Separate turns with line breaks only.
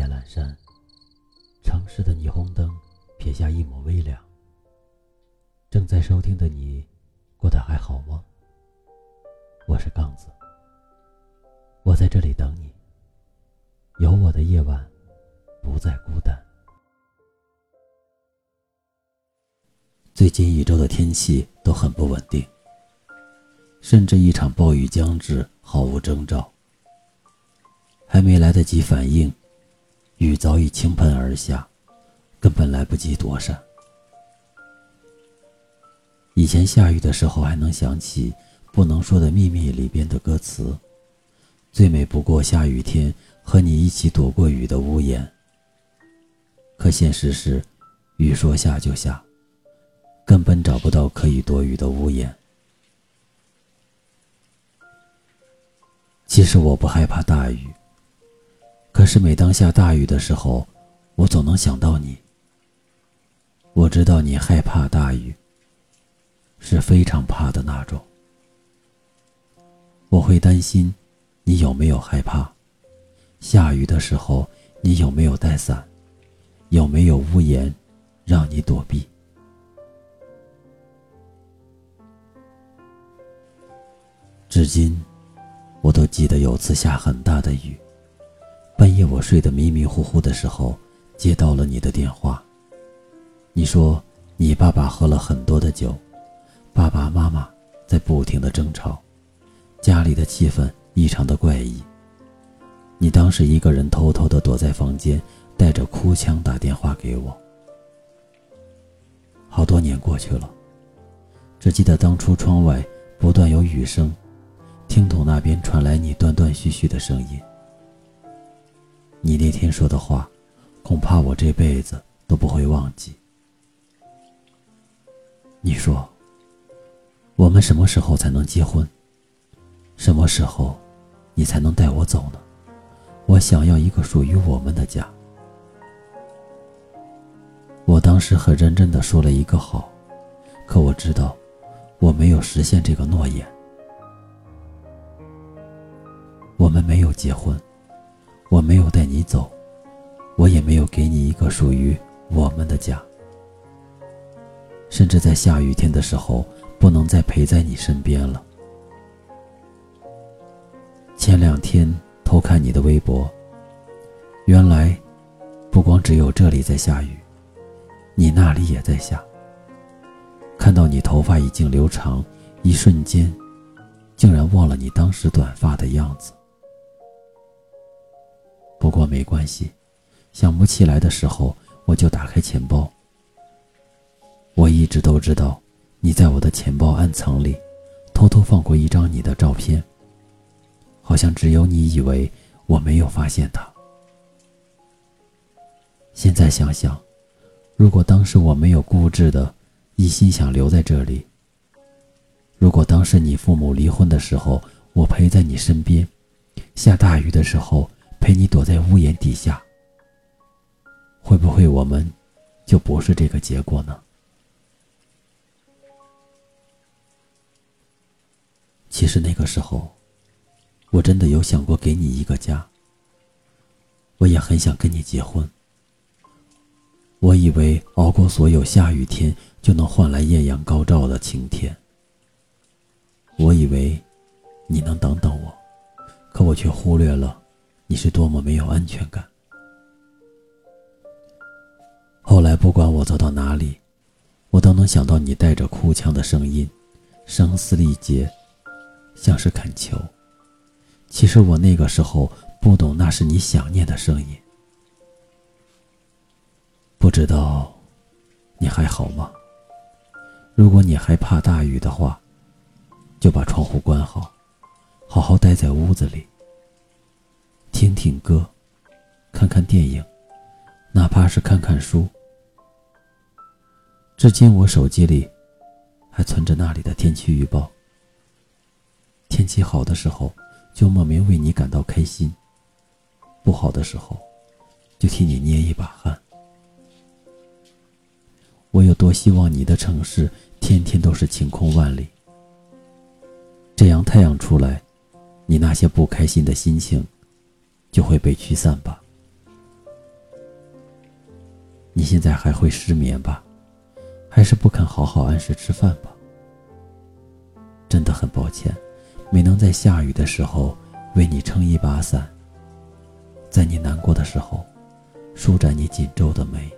夜阑珊，城市的霓虹灯撇下一抹微凉。正在收听的你，过得还好吗？我是杠子，我在这里等你。有我的夜晚，不再孤单。最近一周的天气都很不稳定，甚至一场暴雨将至，毫无征兆。还没来得及反应。雨早已倾盆而下，根本来不及躲闪。以前下雨的时候，还能想起《不能说的秘密》里边的歌词：“最美不过下雨天，和你一起躲过雨的屋檐。”可现实是，雨说下就下，根本找不到可以躲雨的屋檐。其实我不害怕大雨。可是每当下大雨的时候，我总能想到你。我知道你害怕大雨，是非常怕的那种。我会担心，你有没有害怕？下雨的时候，你有没有带伞？有没有屋檐，让你躲避？至今，我都记得有次下很大的雨。半夜我睡得迷迷糊糊的时候，接到了你的电话。你说你爸爸喝了很多的酒，爸爸妈妈在不停的争吵，家里的气氛异常的怪异。你当时一个人偷偷的躲在房间，带着哭腔打电话给我。好多年过去了，只记得当初窗外不断有雨声，听筒那边传来你断断续续的声音。你那天说的话，恐怕我这辈子都不会忘记。你说，我们什么时候才能结婚？什么时候，你才能带我走呢？我想要一个属于我们的家。我当时很认真的说了一个好，可我知道，我没有实现这个诺言。我们没有结婚。我没有带你走，我也没有给你一个属于我们的家。甚至在下雨天的时候，不能再陪在你身边了。前两天偷看你的微博，原来不光只有这里在下雨，你那里也在下。看到你头发已经留长，一瞬间，竟然忘了你当时短发的样子。不过没关系，想不起来的时候我就打开钱包。我一直都知道，你在我的钱包暗藏里，偷偷放过一张你的照片。好像只有你以为我没有发现它。现在想想，如果当时我没有固执的，一心想留在这里；如果当时你父母离婚的时候，我陪在你身边；下大雨的时候。陪你躲在屋檐底下，会不会我们就不是这个结果呢？其实那个时候，我真的有想过给你一个家。我也很想跟你结婚。我以为熬过所有下雨天，就能换来艳阳高照的晴天。我以为你能等等我，可我却忽略了。你是多么没有安全感。后来不管我走到哪里，我都能想到你带着哭腔的声音，声嘶力竭，像是恳求。其实我那个时候不懂，那是你想念的声音。不知道你还好吗？如果你还怕大雨的话，就把窗户关好，好好待在屋子里。听听歌，看看电影，哪怕是看看书。至今我手机里还存着那里的天气预报。天气好的时候，就莫名为你感到开心；不好的时候，就替你捏一把汗。我有多希望你的城市天天都是晴空万里，这样太阳出来，你那些不开心的心情。就会被驱散吧。你现在还会失眠吧？还是不肯好好按时吃饭吧？真的很抱歉没能在下雨的时候为你撑一把伞。在你难过的时候舒展你紧皱的眉。